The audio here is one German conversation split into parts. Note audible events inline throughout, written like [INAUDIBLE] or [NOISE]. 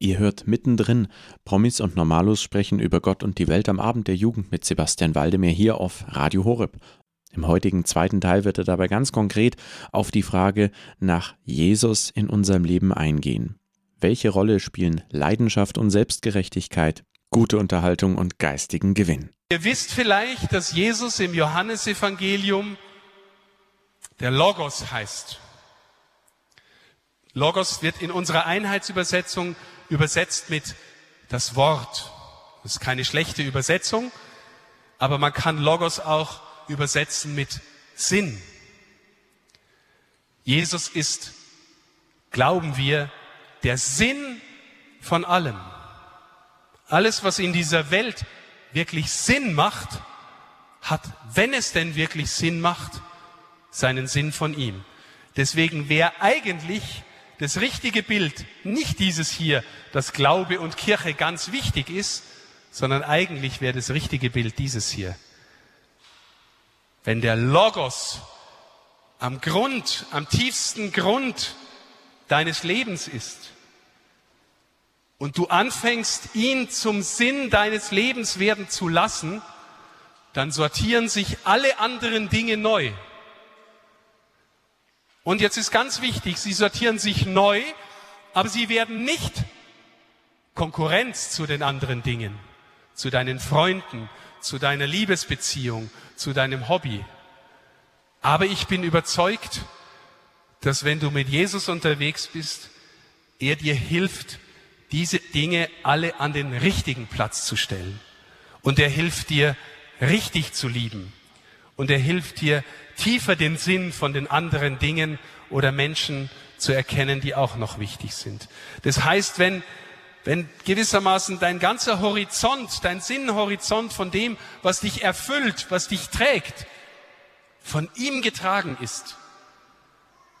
Ihr hört mittendrin. Promis und Normalos sprechen über Gott und die Welt am Abend der Jugend mit Sebastian Waldemir hier auf Radio Horeb. Im heutigen zweiten Teil wird er dabei ganz konkret auf die Frage nach Jesus in unserem Leben eingehen. Welche Rolle spielen Leidenschaft und Selbstgerechtigkeit, gute Unterhaltung und geistigen Gewinn? Ihr wisst vielleicht, dass Jesus im Johannesevangelium der Logos heißt. Logos wird in unserer Einheitsübersetzung übersetzt mit das Wort. Das ist keine schlechte Übersetzung, aber man kann Logos auch übersetzen mit Sinn. Jesus ist, glauben wir, der Sinn von allem. Alles, was in dieser Welt wirklich Sinn macht, hat, wenn es denn wirklich Sinn macht, seinen Sinn von ihm. Deswegen wäre eigentlich das richtige Bild nicht dieses hier, dass Glaube und Kirche ganz wichtig ist, sondern eigentlich wäre das richtige Bild dieses hier. Wenn der Logos am Grund, am tiefsten Grund deines Lebens ist und du anfängst, ihn zum Sinn deines Lebens werden zu lassen, dann sortieren sich alle anderen Dinge neu. Und jetzt ist ganz wichtig, sie sortieren sich neu, aber sie werden nicht Konkurrenz zu den anderen Dingen, zu deinen Freunden, zu deiner Liebesbeziehung, zu deinem Hobby. Aber ich bin überzeugt, dass wenn du mit Jesus unterwegs bist, er dir hilft, diese Dinge alle an den richtigen Platz zu stellen. Und er hilft dir, richtig zu lieben. Und er hilft dir, tiefer den Sinn von den anderen Dingen oder Menschen zu erkennen, die auch noch wichtig sind. Das heißt, wenn, wenn gewissermaßen dein ganzer Horizont, dein Sinnhorizont von dem, was dich erfüllt, was dich trägt, von ihm getragen ist,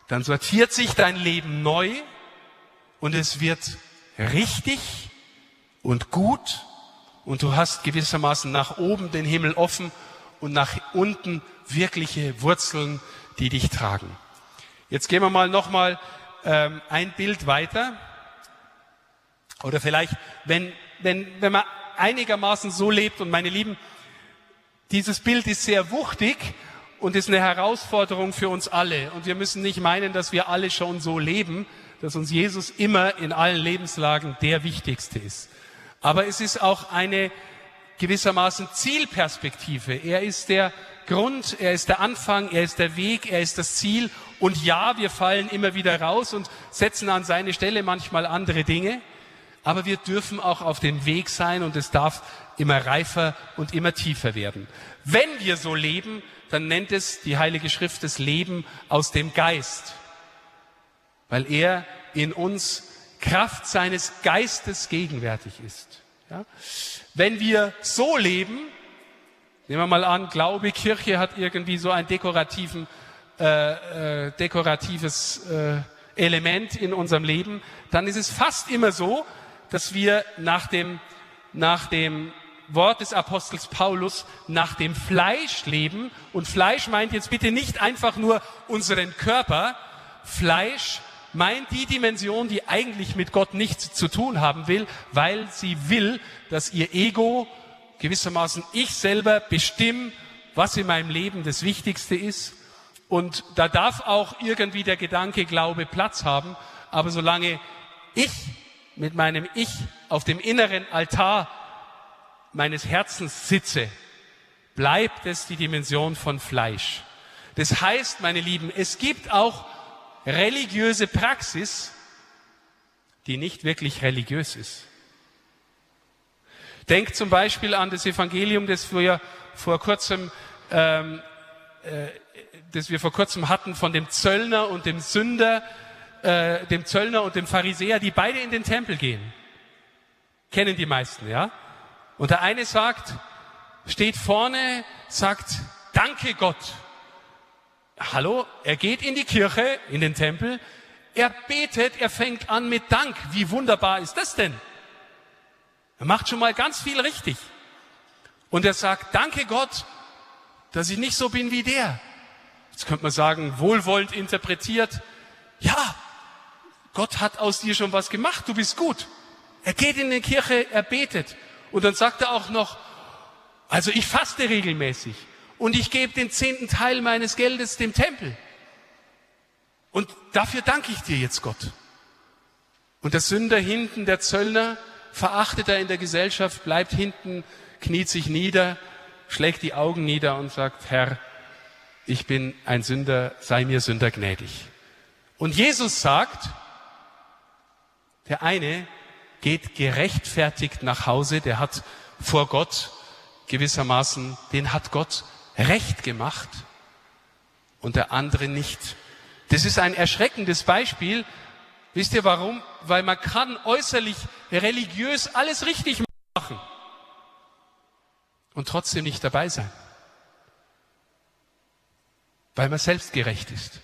dann sortiert sich dein Leben neu und es wird richtig und gut und du hast gewissermaßen nach oben den Himmel offen und nach unten wirkliche Wurzeln, die dich tragen. Jetzt gehen wir mal nochmal ähm, ein Bild weiter. Oder vielleicht, wenn, wenn, wenn man einigermaßen so lebt, und meine Lieben, dieses Bild ist sehr wuchtig und ist eine Herausforderung für uns alle. Und wir müssen nicht meinen, dass wir alle schon so leben, dass uns Jesus immer in allen Lebenslagen der Wichtigste ist. Aber es ist auch eine gewissermaßen Zielperspektive. Er ist der Grund, er ist der Anfang, er ist der Weg, er ist das Ziel. Und ja, wir fallen immer wieder raus und setzen an seine Stelle manchmal andere Dinge. Aber wir dürfen auch auf dem Weg sein und es darf immer reifer und immer tiefer werden. Wenn wir so leben, dann nennt es die Heilige Schrift das Leben aus dem Geist. Weil er in uns Kraft seines Geistes gegenwärtig ist. Ja? Wenn wir so leben, Nehmen wir mal an, Glaube, Kirche hat irgendwie so ein dekorativen, äh, äh, dekoratives äh, Element in unserem Leben, dann ist es fast immer so, dass wir nach dem, nach dem Wort des Apostels Paulus nach dem Fleisch leben. Und Fleisch meint jetzt bitte nicht einfach nur unseren Körper. Fleisch meint die Dimension, die eigentlich mit Gott nichts zu tun haben will, weil sie will, dass ihr Ego gewissermaßen ich selber bestimme, was in meinem Leben das Wichtigste ist. Und da darf auch irgendwie der Gedanke Glaube Platz haben. Aber solange ich mit meinem Ich auf dem inneren Altar meines Herzens sitze, bleibt es die Dimension von Fleisch. Das heißt, meine Lieben, es gibt auch religiöse Praxis, die nicht wirklich religiös ist. Denkt zum Beispiel an das Evangelium, das wir vor kurzem, ähm, äh, das wir vor kurzem hatten von dem Zöllner und dem Sünder, äh, dem Zöllner und dem Pharisäer, die beide in den Tempel gehen. Kennen die meisten, ja? Und der eine sagt, steht vorne, sagt, danke Gott. Hallo, er geht in die Kirche, in den Tempel, er betet, er fängt an mit Dank. Wie wunderbar ist das denn? Er macht schon mal ganz viel richtig. Und er sagt, danke Gott, dass ich nicht so bin wie der. Jetzt könnte man sagen, wohlwollend interpretiert, ja, Gott hat aus dir schon was gemacht, du bist gut. Er geht in die Kirche, er betet. Und dann sagt er auch noch, also ich faste regelmäßig und ich gebe den zehnten Teil meines Geldes dem Tempel. Und dafür danke ich dir jetzt, Gott. Und der Sünder hinten, der Zöllner, verachtet er in der Gesellschaft, bleibt hinten, kniet sich nieder, schlägt die Augen nieder und sagt, Herr, ich bin ein Sünder, sei mir Sünder gnädig. Und Jesus sagt, der eine geht gerechtfertigt nach Hause, der hat vor Gott gewissermaßen, den hat Gott recht gemacht und der andere nicht. Das ist ein erschreckendes Beispiel. Wisst ihr warum? Weil man kann äußerlich religiös alles richtig machen und trotzdem nicht dabei sein. Weil man selbstgerecht ist.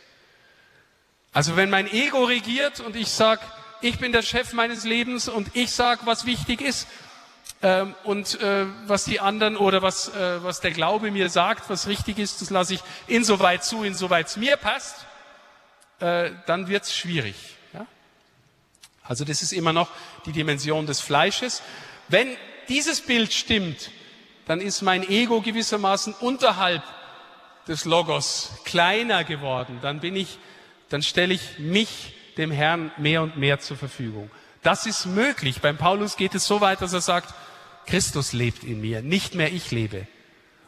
Also wenn mein Ego regiert und ich sage, ich bin der Chef meines Lebens und ich sage, was wichtig ist ähm, und äh, was die anderen oder was, äh, was der Glaube mir sagt, was richtig ist, das lasse ich insoweit zu, insoweit es mir passt, äh, dann wird es schwierig. Ja? Also das ist immer noch die Dimension des Fleisches. Wenn dieses Bild stimmt, dann ist mein Ego gewissermaßen unterhalb des Logos kleiner geworden. Dann bin ich, dann stelle ich mich dem Herrn mehr und mehr zur Verfügung. Das ist möglich. Beim Paulus geht es so weit, dass er sagt, Christus lebt in mir, nicht mehr ich lebe.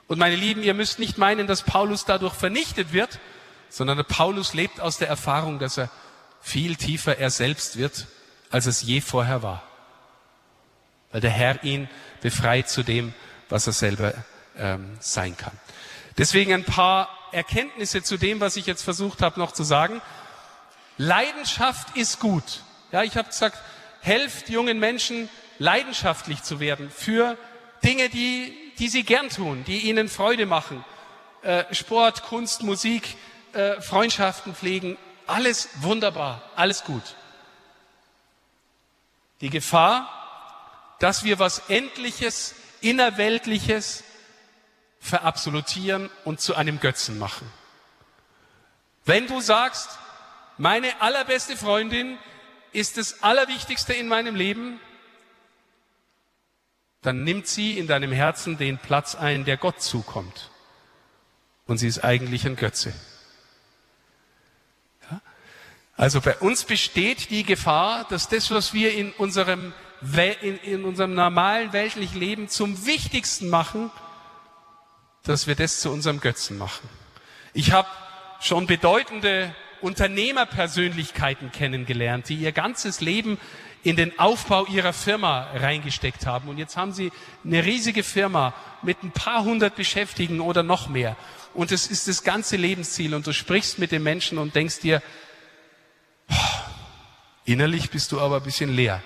Und meine Lieben, ihr müsst nicht meinen, dass Paulus dadurch vernichtet wird, sondern Paulus lebt aus der Erfahrung, dass er viel tiefer er selbst wird, als es je vorher war. Weil der Herr ihn befreit zu dem, was er selber ähm, sein kann. Deswegen ein paar Erkenntnisse zu dem, was ich jetzt versucht habe noch zu sagen. Leidenschaft ist gut. Ja, ich habe gesagt, helft jungen Menschen leidenschaftlich zu werden für Dinge, die, die sie gern tun, die ihnen Freude machen. Äh, Sport, Kunst, Musik, äh, Freundschaften pflegen, alles wunderbar, alles gut. Die Gefahr, dass wir was Endliches, Innerweltliches verabsolutieren und zu einem Götzen machen. Wenn du sagst, meine allerbeste Freundin ist das Allerwichtigste in meinem Leben, dann nimmt sie in deinem Herzen den Platz ein, der Gott zukommt. Und sie ist eigentlich ein Götze. Ja? Also bei uns besteht die Gefahr, dass das, was wir in unserem, in, in unserem normalen weltlichen Leben zum Wichtigsten machen, dass wir das zu unserem Götzen machen. Ich habe schon bedeutende Unternehmerpersönlichkeiten kennengelernt, die ihr ganzes Leben in den Aufbau ihrer Firma reingesteckt haben. Und jetzt haben sie eine riesige Firma mit ein paar hundert Beschäftigten oder noch mehr. Und es ist das ganze Lebensziel. Und du sprichst mit den Menschen und denkst dir, innerlich bist du aber ein bisschen leer.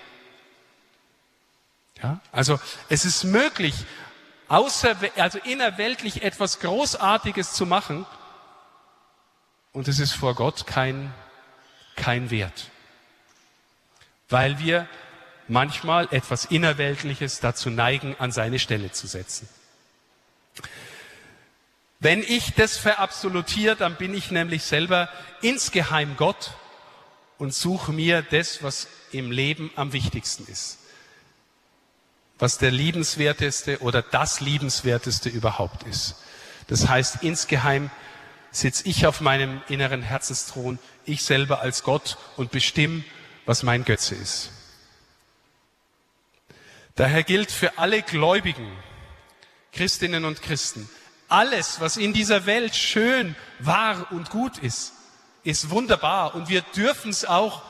Ja? Also es ist möglich, außer, also innerweltlich etwas Großartiges zu machen, und es ist vor Gott kein, kein Wert. Weil wir manchmal etwas Innerweltliches dazu neigen, an seine Stelle zu setzen. Wenn ich das verabsolutiere, dann bin ich nämlich selber insgeheim Gott und suche mir das, was im Leben am wichtigsten ist. Was der liebenswerteste oder das liebenswerteste überhaupt ist. Das heißt, insgeheim sitze ich auf meinem inneren Herzensthron, ich selber als Gott und bestimme, was mein Götze ist. Daher gilt für alle Gläubigen, Christinnen und Christen, alles, was in dieser Welt schön, wahr und gut ist, ist wunderbar und wir dürfen es auch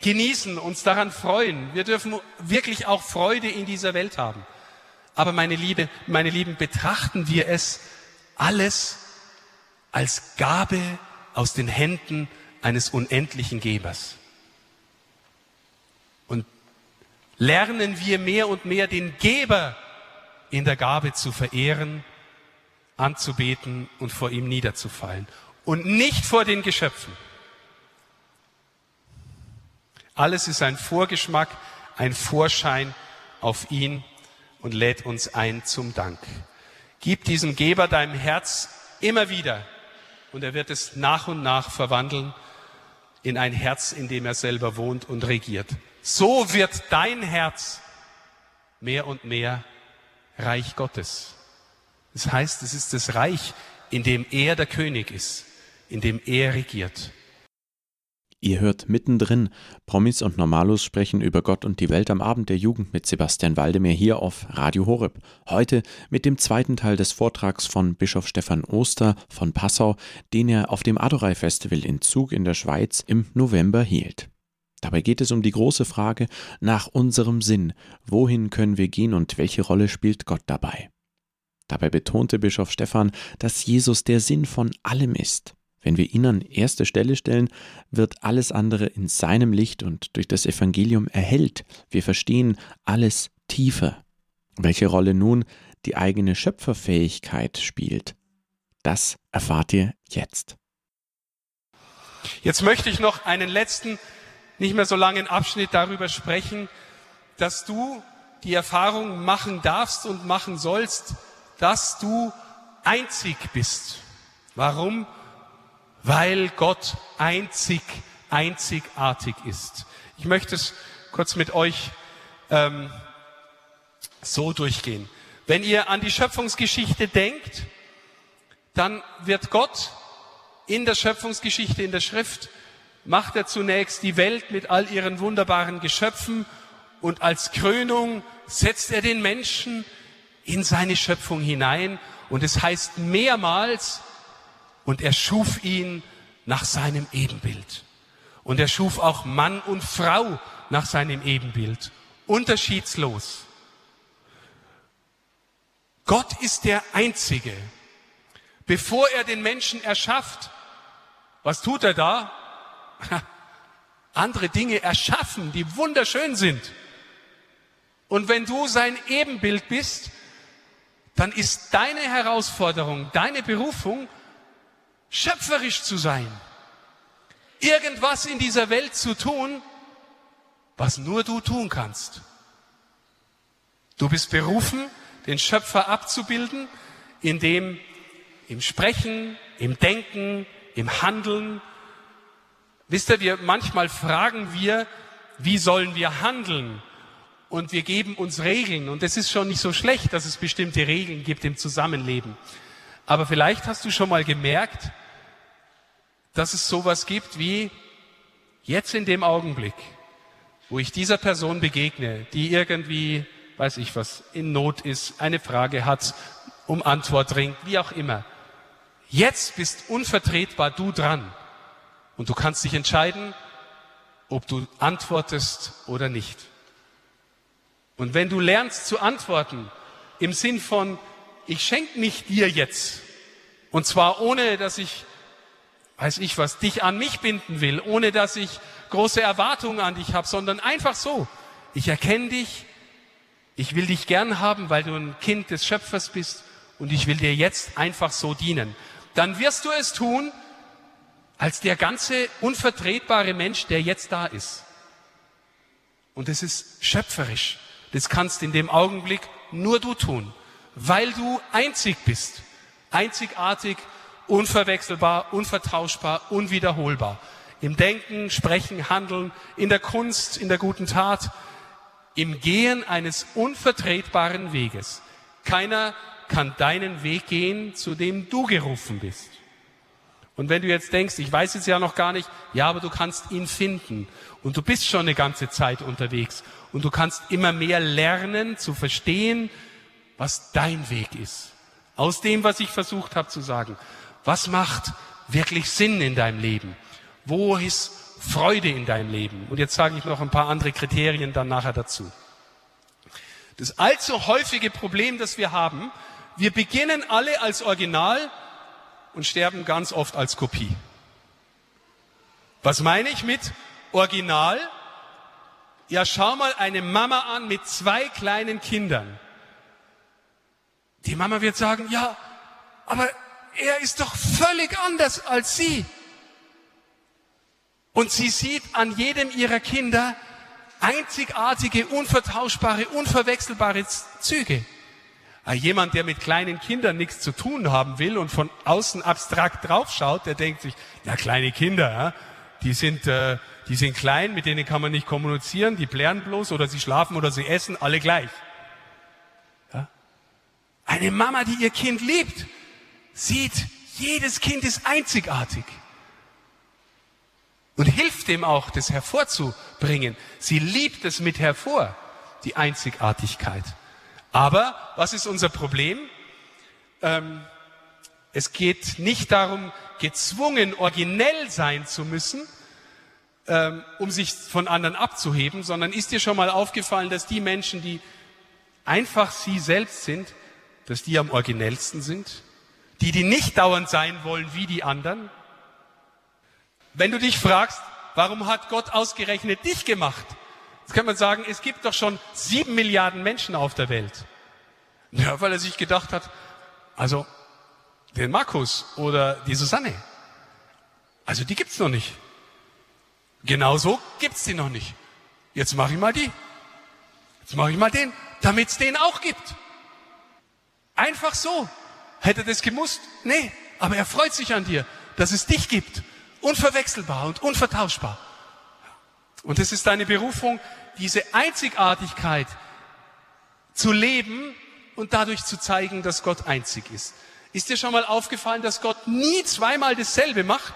genießen, uns daran freuen. Wir dürfen wirklich auch Freude in dieser Welt haben. Aber meine Liebe, meine Lieben, betrachten wir es alles als Gabe aus den Händen eines unendlichen Gebers. Und lernen wir mehr und mehr den Geber in der Gabe zu verehren, anzubeten und vor ihm niederzufallen und nicht vor den Geschöpfen. Alles ist ein Vorgeschmack, ein Vorschein auf ihn und lädt uns ein zum Dank. Gib diesem Geber deinem Herz immer wieder und er wird es nach und nach verwandeln in ein Herz, in dem er selber wohnt und regiert. So wird dein Herz mehr und mehr Reich Gottes. Das heißt, es ist das Reich, in dem er der König ist, in dem er regiert. Ihr hört mittendrin, Promis und Normalos sprechen über Gott und die Welt am Abend der Jugend mit Sebastian Waldemir hier auf Radio Horeb. Heute mit dem zweiten Teil des Vortrags von Bischof Stefan Oster von Passau, den er auf dem Adorei Festival in Zug in der Schweiz im November hielt. Dabei geht es um die große Frage nach unserem Sinn. Wohin können wir gehen und welche Rolle spielt Gott dabei? Dabei betonte Bischof Stefan, dass Jesus der Sinn von allem ist. Wenn wir ihn an erste Stelle stellen, wird alles andere in seinem Licht und durch das Evangelium erhellt. Wir verstehen alles tiefer. Welche Rolle nun die eigene Schöpferfähigkeit spielt, das erfahrt ihr jetzt. Jetzt möchte ich noch einen letzten, nicht mehr so langen Abschnitt darüber sprechen, dass du die Erfahrung machen darfst und machen sollst, dass du einzig bist. Warum? weil Gott einzig, einzigartig ist. Ich möchte es kurz mit euch ähm, so durchgehen. Wenn ihr an die Schöpfungsgeschichte denkt, dann wird Gott in der Schöpfungsgeschichte, in der Schrift, macht er zunächst die Welt mit all ihren wunderbaren Geschöpfen und als Krönung setzt er den Menschen in seine Schöpfung hinein und es heißt mehrmals, und er schuf ihn nach seinem Ebenbild. Und er schuf auch Mann und Frau nach seinem Ebenbild. Unterschiedslos. Gott ist der Einzige. Bevor er den Menschen erschafft, was tut er da? [LAUGHS] Andere Dinge erschaffen, die wunderschön sind. Und wenn du sein Ebenbild bist, dann ist deine Herausforderung, deine Berufung, schöpferisch zu sein, irgendwas in dieser Welt zu tun, was nur du tun kannst. Du bist berufen, den Schöpfer abzubilden, indem im Sprechen, im Denken, im Handeln. Wisst ihr, wir manchmal fragen wir, wie sollen wir handeln? Und wir geben uns Regeln. Und es ist schon nicht so schlecht, dass es bestimmte Regeln gibt im Zusammenleben. Aber vielleicht hast du schon mal gemerkt, dass es sowas gibt wie jetzt in dem Augenblick, wo ich dieser Person begegne, die irgendwie, weiß ich was, in Not ist, eine Frage hat, um Antwort ringt, wie auch immer. Jetzt bist unvertretbar du dran. Und du kannst dich entscheiden, ob du antwortest oder nicht. Und wenn du lernst zu antworten, im Sinn von, ich schenke mich dir jetzt, und zwar ohne, dass ich weiß ich was, dich an mich binden will, ohne dass ich große Erwartungen an dich habe, sondern einfach so. Ich erkenne dich, ich will dich gern haben, weil du ein Kind des Schöpfers bist und ich will dir jetzt einfach so dienen. Dann wirst du es tun als der ganze unvertretbare Mensch, der jetzt da ist. Und es ist schöpferisch. Das kannst in dem Augenblick nur du tun, weil du einzig bist, einzigartig unverwechselbar, unvertauschbar, unwiederholbar. Im Denken, Sprechen, Handeln, in der Kunst, in der guten Tat, im Gehen eines unvertretbaren Weges. Keiner kann deinen Weg gehen, zu dem du gerufen bist. Und wenn du jetzt denkst, ich weiß es ja noch gar nicht, ja, aber du kannst ihn finden. Und du bist schon eine ganze Zeit unterwegs. Und du kannst immer mehr lernen zu verstehen, was dein Weg ist. Aus dem, was ich versucht habe zu sagen. Was macht wirklich Sinn in deinem Leben? Wo ist Freude in deinem Leben? Und jetzt sage ich noch ein paar andere Kriterien dann nachher dazu. Das allzu häufige Problem, das wir haben, wir beginnen alle als Original und sterben ganz oft als Kopie. Was meine ich mit Original? Ja, schau mal eine Mama an mit zwei kleinen Kindern. Die Mama wird sagen, ja, aber er ist doch völlig anders als sie. Und sie sieht an jedem ihrer Kinder einzigartige, unvertauschbare, unverwechselbare Züge. Ah, jemand, der mit kleinen Kindern nichts zu tun haben will und von außen abstrakt draufschaut, der denkt sich, ja, kleine Kinder, die sind, äh, die sind klein, mit denen kann man nicht kommunizieren, die plären bloß oder sie schlafen oder sie essen, alle gleich. Eine Mama, die ihr Kind liebt, sieht, jedes Kind ist einzigartig und hilft dem auch, das hervorzubringen. Sie liebt es mit hervor, die Einzigartigkeit. Aber was ist unser Problem? Ähm, es geht nicht darum, gezwungen, originell sein zu müssen, ähm, um sich von anderen abzuheben, sondern ist dir schon mal aufgefallen, dass die Menschen, die einfach sie selbst sind, dass die am originellsten sind? Die, die nicht dauernd sein wollen wie die anderen? Wenn du dich fragst, warum hat Gott ausgerechnet dich gemacht? Jetzt kann man sagen, es gibt doch schon sieben Milliarden Menschen auf der Welt. Ja, weil er sich gedacht hat, also den Markus oder die Susanne, also die gibt's noch nicht. Genauso gibt's die noch nicht. Jetzt mache ich mal die. Jetzt mache ich mal den, damit's den auch gibt. Einfach so. Hätte das gemusst? Nee, aber er freut sich an dir, dass es dich gibt. Unverwechselbar und unvertauschbar. Und es ist deine Berufung, diese Einzigartigkeit zu leben und dadurch zu zeigen, dass Gott einzig ist. Ist dir schon mal aufgefallen, dass Gott nie zweimal dasselbe macht?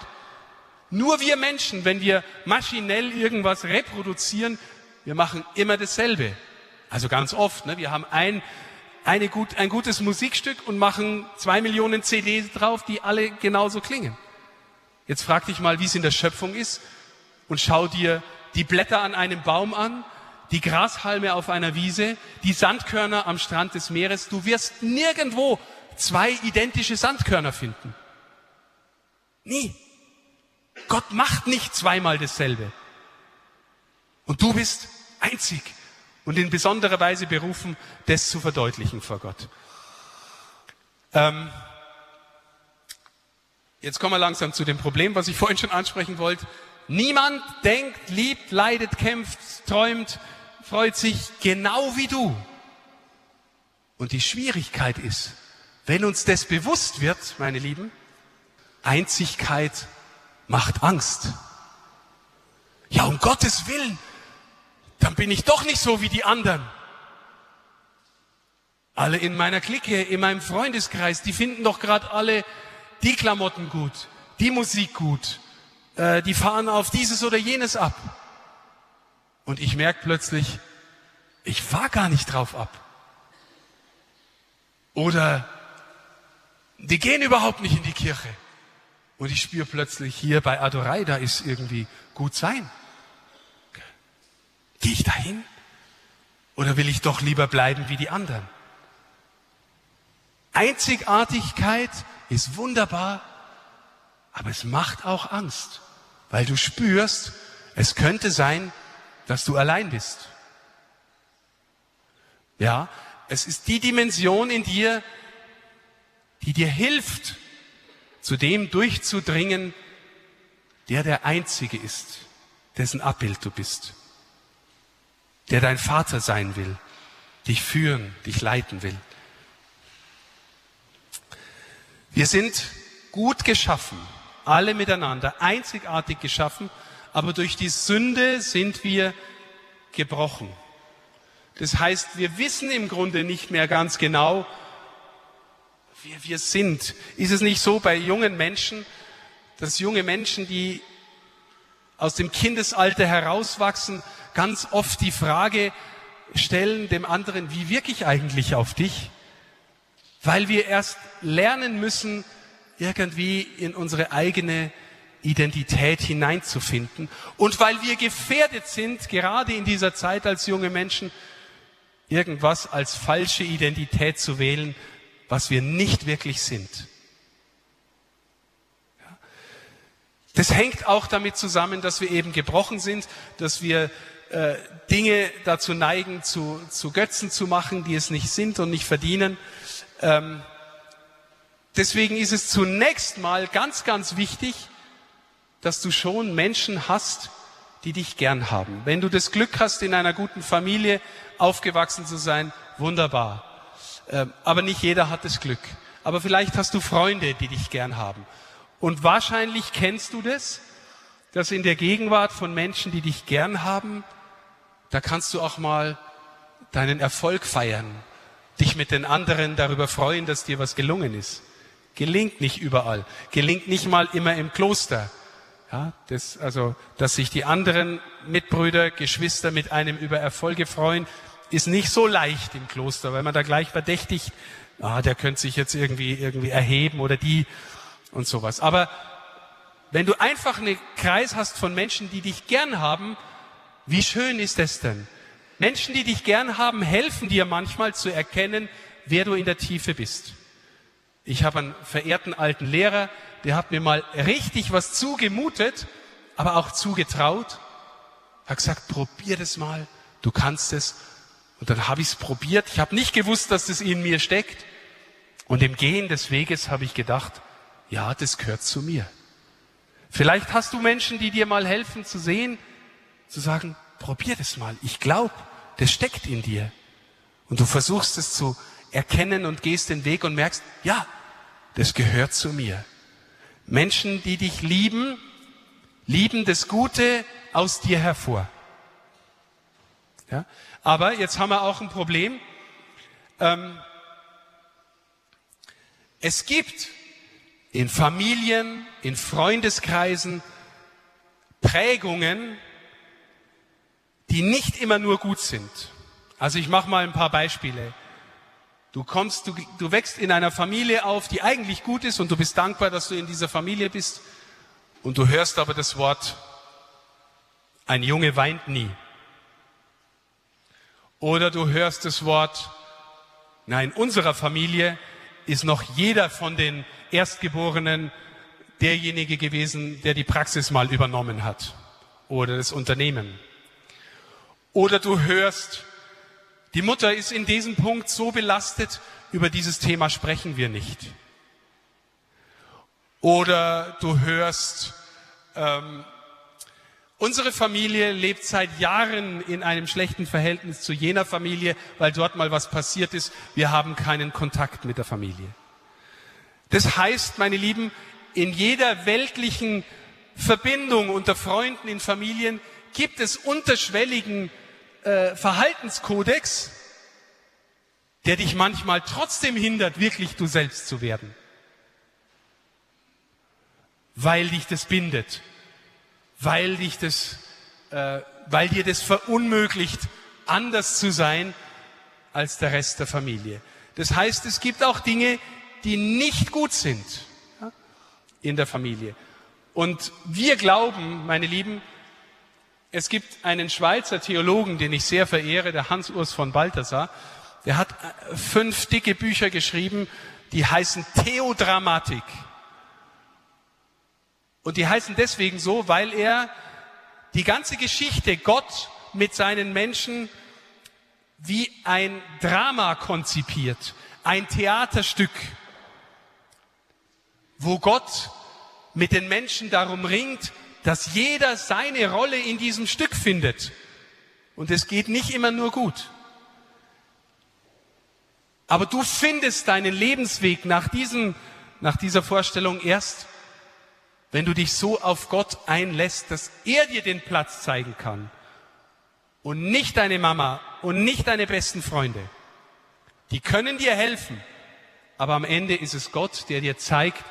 Nur wir Menschen, wenn wir maschinell irgendwas reproduzieren, wir machen immer dasselbe. Also ganz oft. Ne? Wir haben ein, eine gut, ein gutes Musikstück und machen zwei Millionen CDs drauf, die alle genauso klingen. Jetzt frag dich mal, wie es in der Schöpfung ist und schau dir die Blätter an einem Baum an, die Grashalme auf einer Wiese, die Sandkörner am Strand des Meeres. Du wirst nirgendwo zwei identische Sandkörner finden. Nie. Gott macht nicht zweimal dasselbe. Und du bist einzig und in besonderer Weise berufen, das zu verdeutlichen vor Gott. Ähm, jetzt kommen wir langsam zu dem Problem, was ich vorhin schon ansprechen wollte. Niemand denkt, liebt, leidet, kämpft, träumt, freut sich genau wie du. Und die Schwierigkeit ist, wenn uns das bewusst wird, meine Lieben, Einzigkeit macht Angst. Ja, um Gottes Willen, dann bin ich doch nicht so wie die anderen. Alle in meiner Clique, in meinem Freundeskreis, die finden doch gerade alle die Klamotten gut, die Musik gut, äh, die fahren auf dieses oder jenes ab. Und ich merke plötzlich, ich fahr gar nicht drauf ab. Oder die gehen überhaupt nicht in die Kirche. Und ich spüre plötzlich hier bei Adorei, da ist irgendwie gut sein. Gehe ich dahin? Oder will ich doch lieber bleiben wie die anderen? Einzigartigkeit ist wunderbar, aber es macht auch Angst, weil du spürst, es könnte sein, dass du allein bist. Ja, es ist die Dimension in dir, die dir hilft, zu dem durchzudringen, der der Einzige ist, dessen Abbild du bist, der dein Vater sein will, dich führen, dich leiten will. Wir sind gut geschaffen, alle miteinander, einzigartig geschaffen, aber durch die Sünde sind wir gebrochen. Das heißt, wir wissen im Grunde nicht mehr ganz genau, wer wir sind. Ist es nicht so bei jungen Menschen, dass junge Menschen, die aus dem Kindesalter herauswachsen, ganz oft die Frage stellen dem anderen, wie wirke ich eigentlich auf dich? Weil wir erst lernen müssen, irgendwie in unsere eigene Identität hineinzufinden. Und weil wir gefährdet sind, gerade in dieser Zeit als junge Menschen, irgendwas als falsche Identität zu wählen, was wir nicht wirklich sind. Das hängt auch damit zusammen, dass wir eben gebrochen sind, dass wir äh, Dinge dazu neigen, zu, zu Götzen zu machen, die es nicht sind und nicht verdienen. Ähm, deswegen ist es zunächst mal ganz, ganz wichtig, dass du schon Menschen hast, die dich gern haben. Wenn du das Glück hast, in einer guten Familie aufgewachsen zu sein, wunderbar. Ähm, aber nicht jeder hat das Glück. Aber vielleicht hast du Freunde, die dich gern haben. Und wahrscheinlich kennst du das, dass in der Gegenwart von Menschen, die dich gern haben, da kannst du auch mal deinen Erfolg feiern, dich mit den anderen darüber freuen, dass dir was gelungen ist. Gelingt nicht überall, gelingt nicht mal immer im Kloster. Ja, das, also, dass sich die anderen Mitbrüder, Geschwister mit einem über Erfolge freuen, ist nicht so leicht im Kloster, weil man da gleich verdächtigt, ah, der könnte sich jetzt irgendwie, irgendwie erheben oder die und sowas. Aber wenn du einfach einen Kreis hast von Menschen, die dich gern haben, wie schön ist es denn? Menschen, die dich gern haben, helfen dir manchmal zu erkennen, wer du in der Tiefe bist. Ich habe einen verehrten alten Lehrer, der hat mir mal richtig was zugemutet, aber auch zugetraut. Er hat gesagt, probier das mal, du kannst es. Und dann habe ich es probiert. Ich habe nicht gewusst, dass das in mir steckt. Und im Gehen des Weges habe ich gedacht, ja, das gehört zu mir. Vielleicht hast du Menschen, die dir mal helfen zu sehen, zu sagen, probier das mal. Ich glaube, das steckt in dir. Und du versuchst es zu erkennen und gehst den Weg und merkst, ja, das gehört zu mir. Menschen, die dich lieben, lieben das Gute aus dir hervor. Ja? Aber jetzt haben wir auch ein Problem. Ähm, es gibt in Familien, in Freundeskreisen Prägungen, die nicht immer nur gut sind. Also ich mache mal ein paar Beispiele. Du kommst, du, du wächst in einer Familie auf, die eigentlich gut ist und du bist dankbar, dass du in dieser Familie bist und du hörst aber das Wort, ein Junge weint nie. Oder du hörst das Wort, nein, unserer Familie ist noch jeder von den Erstgeborenen derjenige gewesen, der die Praxis mal übernommen hat oder das Unternehmen. Oder du hörst, die Mutter ist in diesem Punkt so belastet, über dieses Thema sprechen wir nicht. Oder du hörst, ähm, unsere Familie lebt seit Jahren in einem schlechten Verhältnis zu jener Familie, weil dort mal was passiert ist. Wir haben keinen Kontakt mit der Familie. Das heißt, meine Lieben, in jeder weltlichen Verbindung unter Freunden, in Familien gibt es unterschwelligen äh, Verhaltenskodex, der dich manchmal trotzdem hindert, wirklich du selbst zu werden. Weil dich das bindet, weil dich das, äh, weil dir das verunmöglicht, anders zu sein als der Rest der Familie. Das heißt, es gibt auch Dinge, die nicht gut sind in der Familie. Und wir glauben, meine Lieben, es gibt einen Schweizer Theologen, den ich sehr verehre, der Hans-Urs von Balthasar. Der hat äh, fünf dicke Bücher geschrieben, die heißen Theodramatik. Und die heißen deswegen so, weil er die ganze Geschichte Gott mit seinen Menschen wie ein Drama konzipiert, ein Theaterstück wo Gott mit den Menschen darum ringt, dass jeder seine Rolle in diesem Stück findet. Und es geht nicht immer nur gut. Aber du findest deinen Lebensweg nach, diesem, nach dieser Vorstellung erst, wenn du dich so auf Gott einlässt, dass er dir den Platz zeigen kann. Und nicht deine Mama und nicht deine besten Freunde. Die können dir helfen. Aber am Ende ist es Gott, der dir zeigt,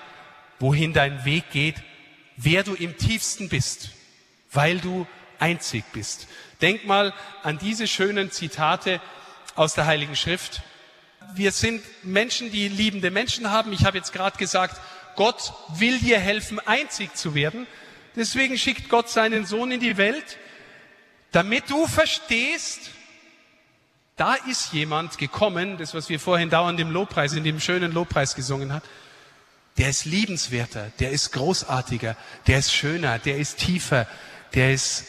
wohin dein Weg geht, wer du im tiefsten bist, weil du einzig bist. Denk mal an diese schönen Zitate aus der Heiligen Schrift. Wir sind Menschen, die liebende Menschen haben. Ich habe jetzt gerade gesagt, Gott will dir helfen, einzig zu werden. Deswegen schickt Gott seinen Sohn in die Welt, damit du verstehst, da ist jemand gekommen, das was wir vorhin dauernd im Lobpreis, in dem schönen Lobpreis gesungen hat, der ist liebenswerter, der ist großartiger, der ist schöner, der ist tiefer, der ist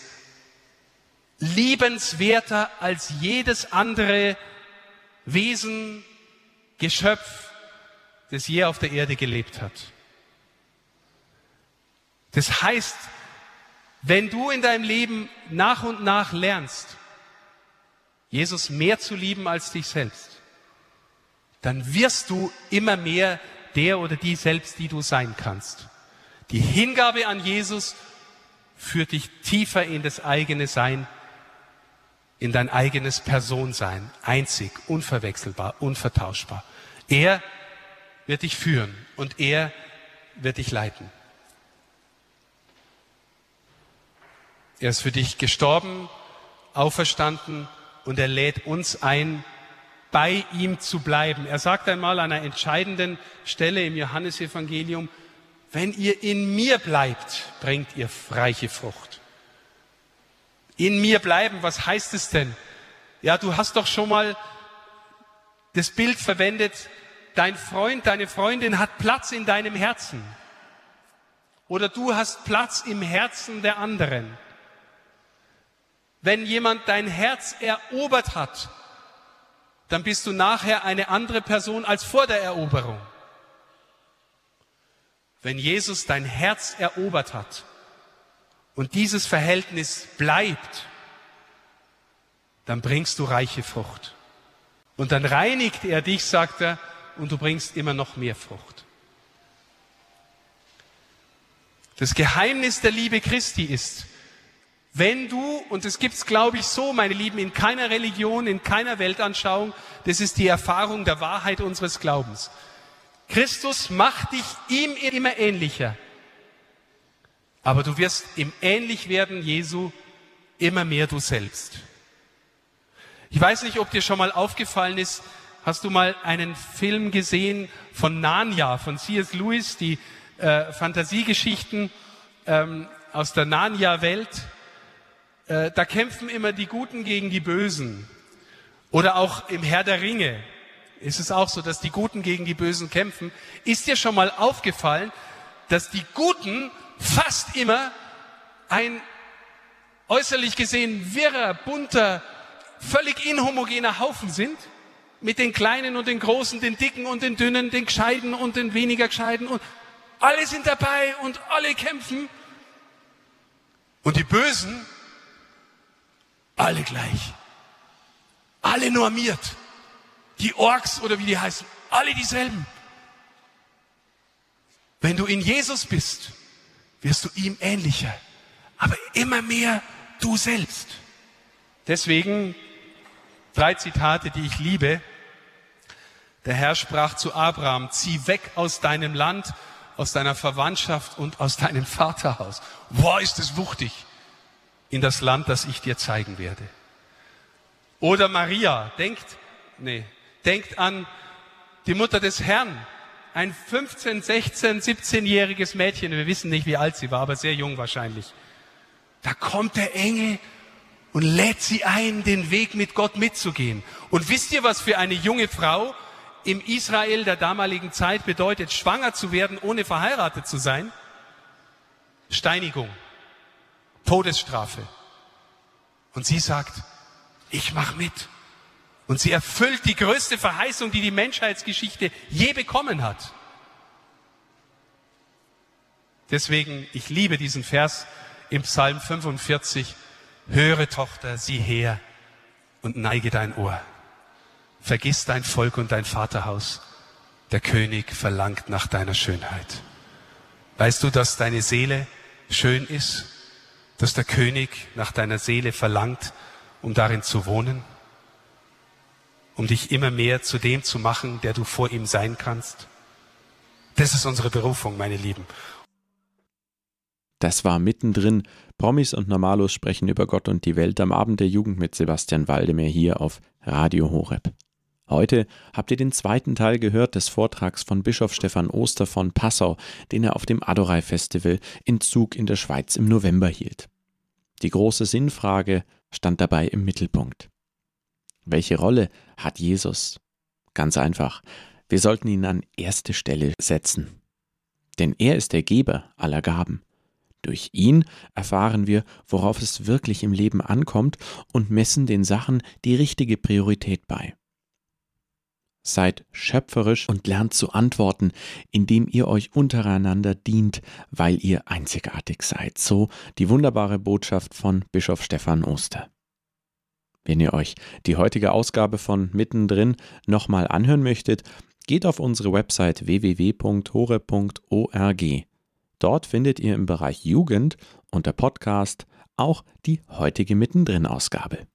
liebenswerter als jedes andere Wesen, Geschöpf, das je auf der Erde gelebt hat. Das heißt, wenn du in deinem Leben nach und nach lernst, Jesus mehr zu lieben als dich selbst, dann wirst du immer mehr der oder die selbst, die du sein kannst. Die Hingabe an Jesus führt dich tiefer in das eigene Sein, in dein eigenes Personsein, einzig, unverwechselbar, unvertauschbar. Er wird dich führen und er wird dich leiten. Er ist für dich gestorben, auferstanden und er lädt uns ein, bei ihm zu bleiben. Er sagt einmal an einer entscheidenden Stelle im Johannesevangelium, wenn ihr in mir bleibt, bringt ihr reiche Frucht. In mir bleiben, was heißt es denn? Ja, du hast doch schon mal das Bild verwendet, dein Freund, deine Freundin hat Platz in deinem Herzen. Oder du hast Platz im Herzen der anderen. Wenn jemand dein Herz erobert hat, dann bist du nachher eine andere Person als vor der Eroberung. Wenn Jesus dein Herz erobert hat und dieses Verhältnis bleibt, dann bringst du reiche Frucht. Und dann reinigt er dich, sagt er, und du bringst immer noch mehr Frucht. Das Geheimnis der Liebe Christi ist, wenn du, und das gibt's glaube ich so, meine Lieben, in keiner Religion, in keiner Weltanschauung, das ist die Erfahrung der Wahrheit unseres Glaubens. Christus macht dich ihm immer ähnlicher. Aber du wirst im Ähnlichwerden Jesu immer mehr du selbst. Ich weiß nicht, ob dir schon mal aufgefallen ist, hast du mal einen Film gesehen von Narnia, von C.S. Lewis, die äh, Fantasiegeschichten ähm, aus der Narnia-Welt? Äh, da kämpfen immer die Guten gegen die Bösen. Oder auch im Herr der Ringe ist es auch so, dass die Guten gegen die Bösen kämpfen. Ist dir schon mal aufgefallen, dass die Guten fast immer ein äußerlich gesehen wirrer, bunter, völlig inhomogener Haufen sind? Mit den Kleinen und den Großen, den Dicken und den Dünnen, den Gescheiden und den weniger Gescheiden und alle sind dabei und alle kämpfen. Und die Bösen, alle gleich. Alle normiert. Die Orks oder wie die heißen, alle dieselben. Wenn du in Jesus bist, wirst du ihm ähnlicher, aber immer mehr du selbst. Deswegen drei Zitate, die ich liebe. Der Herr sprach zu Abraham, zieh weg aus deinem Land, aus deiner Verwandtschaft und aus deinem Vaterhaus. Boah, ist es wuchtig in das Land, das ich dir zeigen werde. Oder Maria, denkt, nee, denkt an die Mutter des Herrn, ein 15, 16, 17-jähriges Mädchen, wir wissen nicht, wie alt sie war, aber sehr jung wahrscheinlich. Da kommt der Engel und lädt sie ein, den Weg mit Gott mitzugehen. Und wisst ihr, was für eine junge Frau im Israel der damaligen Zeit bedeutet, schwanger zu werden, ohne verheiratet zu sein? Steinigung. Todesstrafe. Und sie sagt, ich mache mit. Und sie erfüllt die größte Verheißung, die die Menschheitsgeschichte je bekommen hat. Deswegen, ich liebe diesen Vers im Psalm 45. Höre, Tochter, sieh her und neige dein Ohr. Vergiss dein Volk und dein Vaterhaus. Der König verlangt nach deiner Schönheit. Weißt du, dass deine Seele schön ist? Dass der König nach deiner Seele verlangt, um darin zu wohnen, um dich immer mehr zu dem zu machen, der du vor ihm sein kannst. Das ist unsere Berufung, meine Lieben. Das war mittendrin. Promis und Normalos sprechen über Gott und die Welt am Abend der Jugend mit Sebastian Waldemar hier auf Radio Horeb. Heute habt ihr den zweiten Teil gehört des Vortrags von Bischof Stefan Oster von Passau, den er auf dem Adorei Festival in Zug in der Schweiz im November hielt. Die große Sinnfrage stand dabei im Mittelpunkt. Welche Rolle hat Jesus? Ganz einfach, wir sollten ihn an erste Stelle setzen. Denn er ist der Geber aller Gaben. Durch ihn erfahren wir, worauf es wirklich im Leben ankommt und messen den Sachen die richtige Priorität bei. Seid schöpferisch und lernt zu antworten, indem ihr euch untereinander dient, weil ihr einzigartig seid. So die wunderbare Botschaft von Bischof Stefan Oster. Wenn ihr euch die heutige Ausgabe von Mittendrin nochmal anhören möchtet, geht auf unsere Website www.hore.org. Dort findet ihr im Bereich Jugend unter Podcast auch die heutige Mittendrin-Ausgabe.